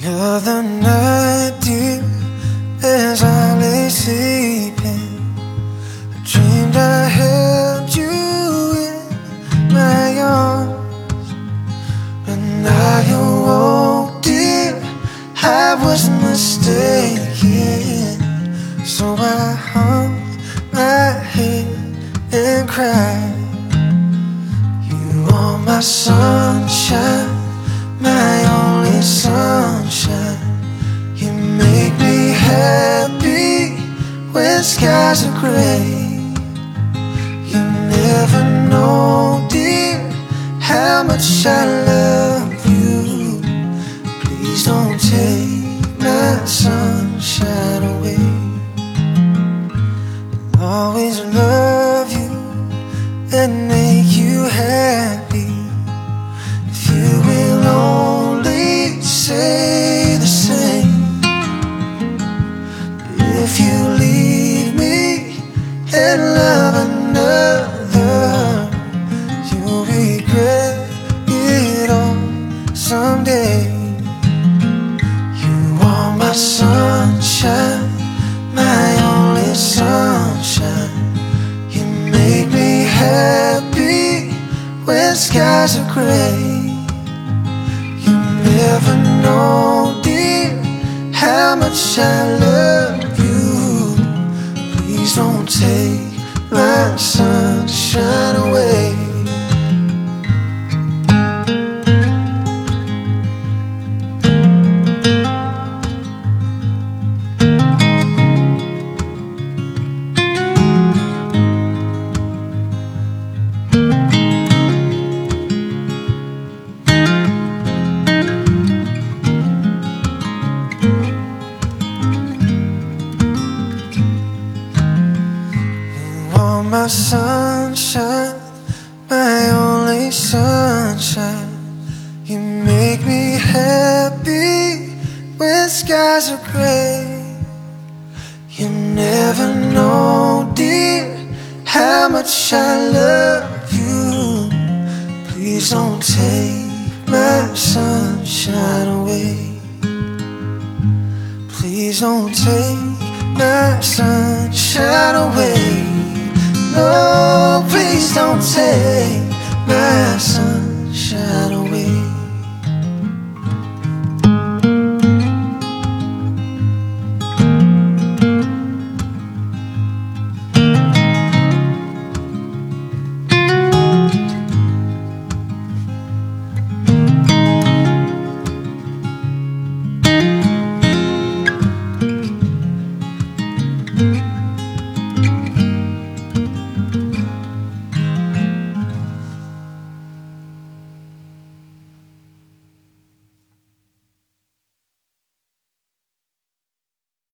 The other night dear, as I lay sleeping. I dreamed I held you in my arms. When I awoke, dear, I was mistaken. So I hung my head and cried. You are my sunshine, my only. Skies are gray. You never know, dear, how much I love you. Please don't take my sunshine and love another, you'll regret it all someday. You are my sunshine, my only sunshine. You make me happy when skies are gray. You never know, dear, how much I love don't take my sunshine away. My sunshine, my only sunshine. You make me happy when skies are gray. You never know, dear, how much I love you. Please don't take my sunshine away. Please don't take my sunshine away. No, please